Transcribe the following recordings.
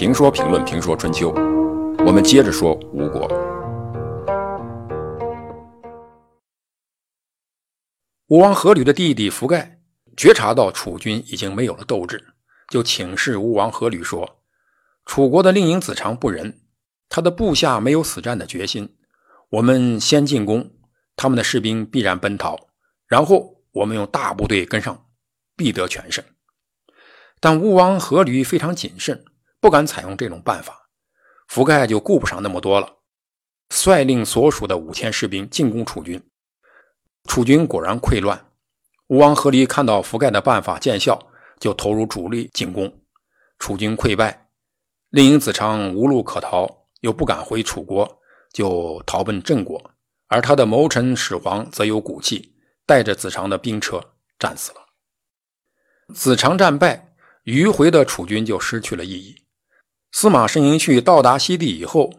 评说评论评说春秋，我们接着说吴国。吴王阖闾的弟弟孚盖觉察到楚军已经没有了斗志，就请示吴王阖闾说：“楚国的令尹子长不仁，他的部下没有死战的决心。我们先进攻，他们的士兵必然奔逃，然后我们用大部队跟上，必得全胜。”但吴王阖闾非常谨慎，不敢采用这种办法。孚盖就顾不上那么多了，率领所属的五千士兵进攻楚军。楚军果然溃乱。吴王阖闾看到孚盖的办法见效，就投入主力进攻。楚军溃败，令尹子长无路可逃，又不敢回楚国，就逃奔郑国。而他的谋臣始皇则有骨气，带着子长的兵车战死了。子长战败。迂回的楚军就失去了意义。司马申寅胥到达西地以后，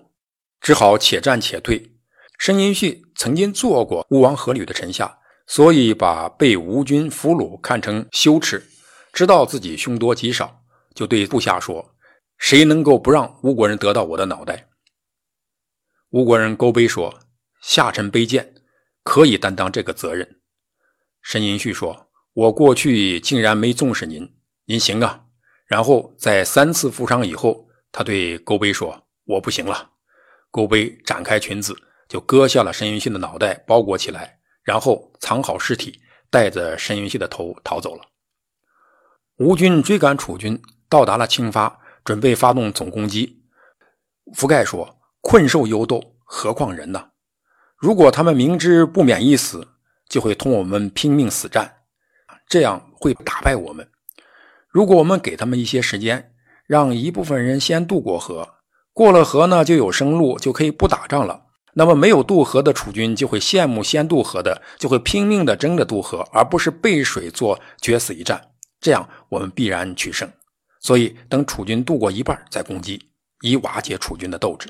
只好且战且退。申寅胥曾经做过吴王阖闾的臣下，所以把被吴军俘虏看成羞耻。知道自己凶多吉少，就对部下说：“谁能够不让吴国人得到我的脑袋？”吴国人勾碑说：“下臣卑贱，可以担当这个责任。”申寅胥说：“我过去竟然没重视您。”您行啊！然后在三次负伤以后，他对勾碑说：“我不行了。”勾碑展开裙子，就割下了申云信的脑袋，包裹起来，然后藏好尸体，带着申云信的头逃走了。吴军追赶楚军，到达了青发，准备发动总攻击。福盖说：“困兽犹斗，何况人呢？如果他们明知不免一死，就会同我们拼命死战，这样会打败我们。”如果我们给他们一些时间，让一部分人先渡过河，过了河呢就有生路，就可以不打仗了。那么没有渡河的楚军就会羡慕先渡河的，就会拼命的争着渡河，而不是背水做决死一战。这样我们必然取胜。所以等楚军渡过一半再攻击，以瓦解楚军的斗志。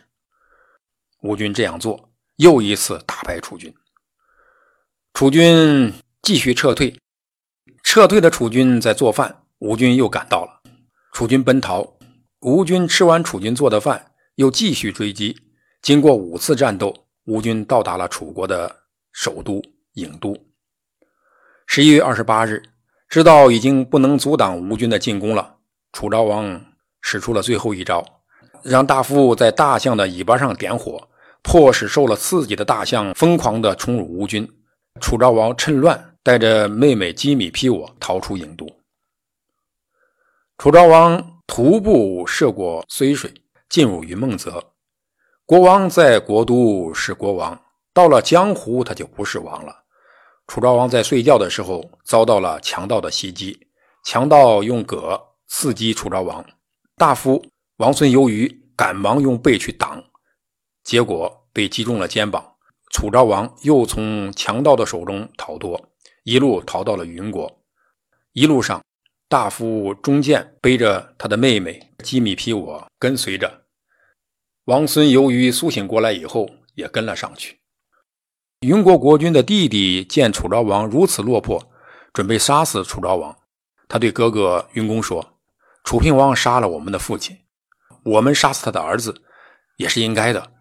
吴军这样做，又一次打败楚军。楚军继续撤退，撤退的楚军在做饭。吴军又赶到了，楚军奔逃。吴军吃完楚军做的饭，又继续追击。经过五次战斗，吴军到达了楚国的首都郢都。十一月二十八日，知道已经不能阻挡吴军的进攻了，楚昭王使出了最后一招，让大夫在大象的尾巴上点火，迫使受了刺激的大象疯狂地冲入吴军。楚昭王趁乱带着妹妹姬米披我逃出郢都。楚昭王徒步涉过睢水，进入云梦泽。国王在国都是国王，到了江湖他就不是王了。楚昭王在睡觉的时候遭到了强盗的袭击，强盗用戈刺击楚昭王，大夫王孙游于赶忙用背去挡，结果被击中了肩膀。楚昭王又从强盗的手中逃脱，一路逃到了云国，一路上。大夫中建背着他的妹妹姬米皮我跟随着王孙由于苏醒过来以后也跟了上去。云国国君的弟弟见楚昭王如此落魄，准备杀死楚昭王。他对哥哥云公说：“楚平王杀了我们的父亲，我们杀死他的儿子也是应该的。”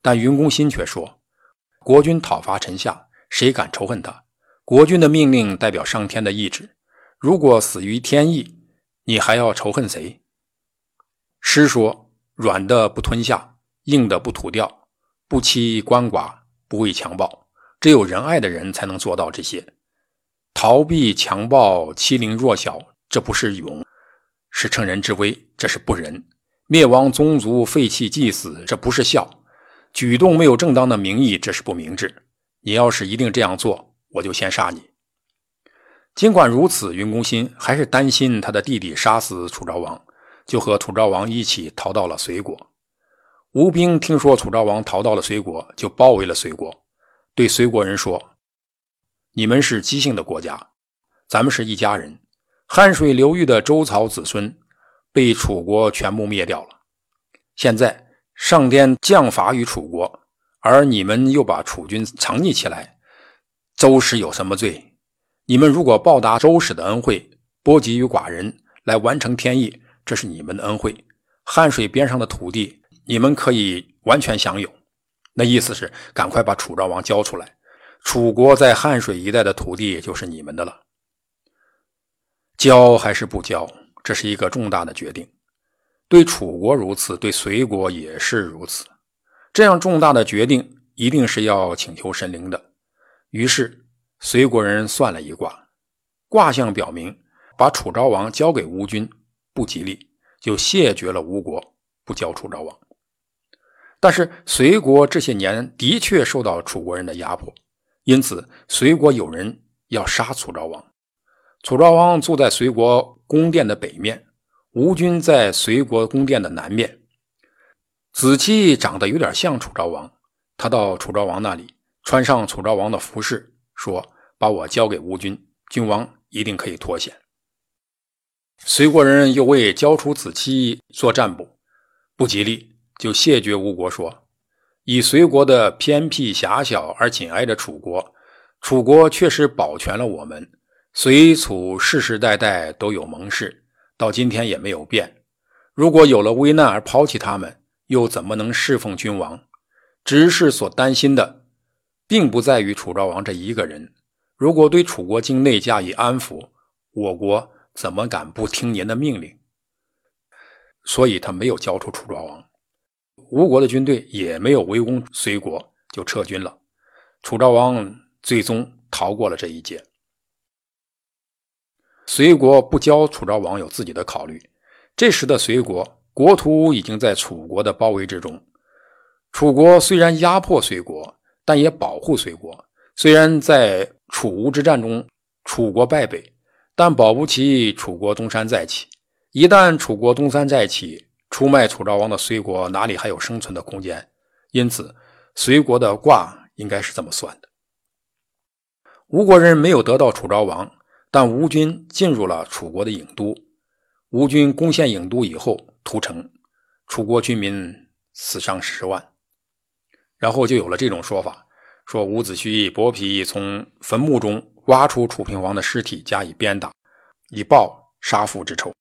但云公心却说：“国君讨伐臣下，谁敢仇恨他？国君的命令代表上天的意志。”如果死于天意，你还要仇恨谁？诗说：“软的不吞下，硬的不吐掉，不欺鳏寡，不畏强暴。只有仁爱的人才能做到这些。逃避强暴、欺凌弱小，这不是勇，是乘人之危，这是不仁。灭亡宗族、废弃祭祀，这不是孝。举动没有正当的名义，这是不明智。你要是一定这样做，我就先杀你。”尽管如此，云公心还是担心他的弟弟杀死楚昭王，就和楚昭王一起逃到了隋国。吴兵听说楚昭王逃到了隋国，就包围了隋国，对隋国人说：“你们是姬姓的国家，咱们是一家人。汉水流域的周曹子孙被楚国全部灭掉了。现在上天降罚于楚国，而你们又把楚军藏匿起来，周氏有什么罪？”你们如果报答周氏的恩惠，波及于寡人，来完成天意，这是你们的恩惠；汉水边上的土地你们可以完全享有。那意思是赶快把楚昭王交出来，楚国在汉水一带的土地就是你们的了。交还是不交，这是一个重大的决定，对楚国如此，对隋国也是如此。这样重大的决定一定是要请求神灵的。于是隋国人算了一卦，卦象表明把楚昭王交给吴军不吉利，就谢绝了吴国，不交楚昭王。但是隋国这些年的确受到楚国人的压迫，因此隋国有人要杀楚昭王。楚昭王住在隋国宫殿的北面，吴军在隋国宫殿的南面。子期长得有点像楚昭王，他到楚昭王那里，穿上楚昭王的服饰，说：“把我交给吴军，君王一定可以脱险。”隋国人又为交出子期做占卜，不吉利。就谢绝吴国说：“以隋国的偏僻狭小而紧挨着楚国，楚国确实保全了我们。隋楚世世代代都有盟誓，到今天也没有变。如果有了危难而抛弃他们，又怎么能侍奉君王？执事所担心的，并不在于楚昭王这一个人。如果对楚国境内加以安抚，我国怎么敢不听您的命令？所以他没有交出楚昭王。”吴国的军队也没有围攻隋国，就撤军了。楚昭王最终逃过了这一劫。隋国不交楚昭王有自己的考虑。这时的隋国国土已经在楚国的包围之中。楚国虽然压迫隋国，但也保护隋国。虽然在楚吴之战中楚国败北，但保不齐楚国东山再起。一旦楚国东山再起，出卖楚昭王的隋国哪里还有生存的空间？因此，隋国的卦应该是这么算的：吴国人没有得到楚昭王，但吴军进入了楚国的郢都。吴军攻陷郢都以后屠城，楚国军民死伤十万。然后就有了这种说法：说伍子胥剥皮从坟墓中挖出楚平王的尸体加以鞭打，以报杀父之仇。